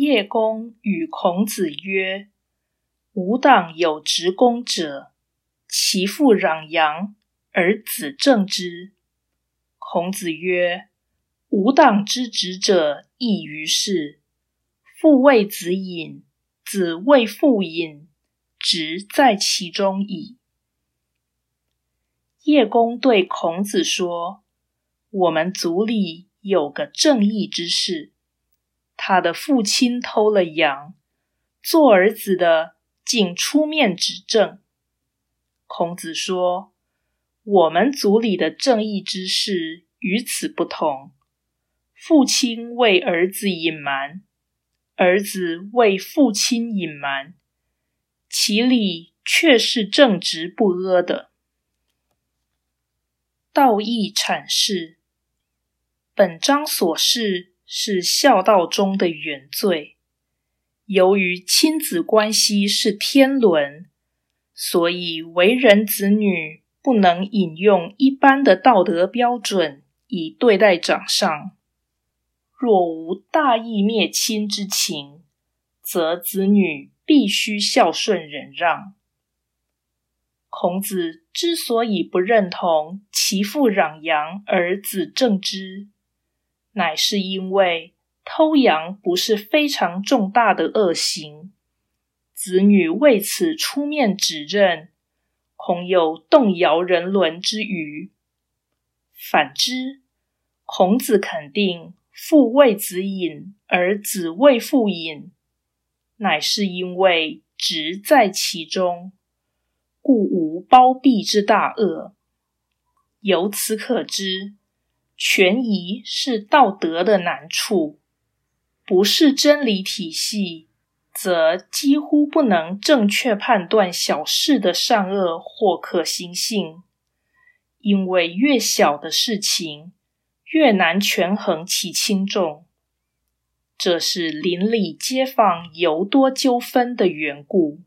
叶公与孔子曰：“吾党有执公者，其父攘阳而子正之。”孔子曰：“吾党之执者亦于是。父为子隐，子为父隐，直在其中矣。”叶公对孔子说：“我们族里有个正义之士，他的父亲偷了羊，做儿子的竟出面指证。”孔子说：“我们族里的正义之士与此不同，父亲为儿子隐瞒，儿子为父亲隐瞒，其理却是正直不阿的。”道义阐释，本章所示是孝道中的原罪。由于亲子关系是天伦，所以为人子女不能引用一般的道德标准以对待长上。若无大义灭亲之情，则子女必须孝顺忍让。孔子之所以不认同其父攘阳而子正之，乃是因为偷羊不是非常重大的恶行，子女为此出面指认，恐有动摇人伦之余。反之，孔子肯定父为子隐而子为父隐，乃是因为直在其中。故无包庇之大恶。由此可知，权宜是道德的难处，不是真理体系，则几乎不能正确判断小事的善恶或可行性。因为越小的事情，越难权衡其轻重，这是邻里街坊尤多纠纷的缘故。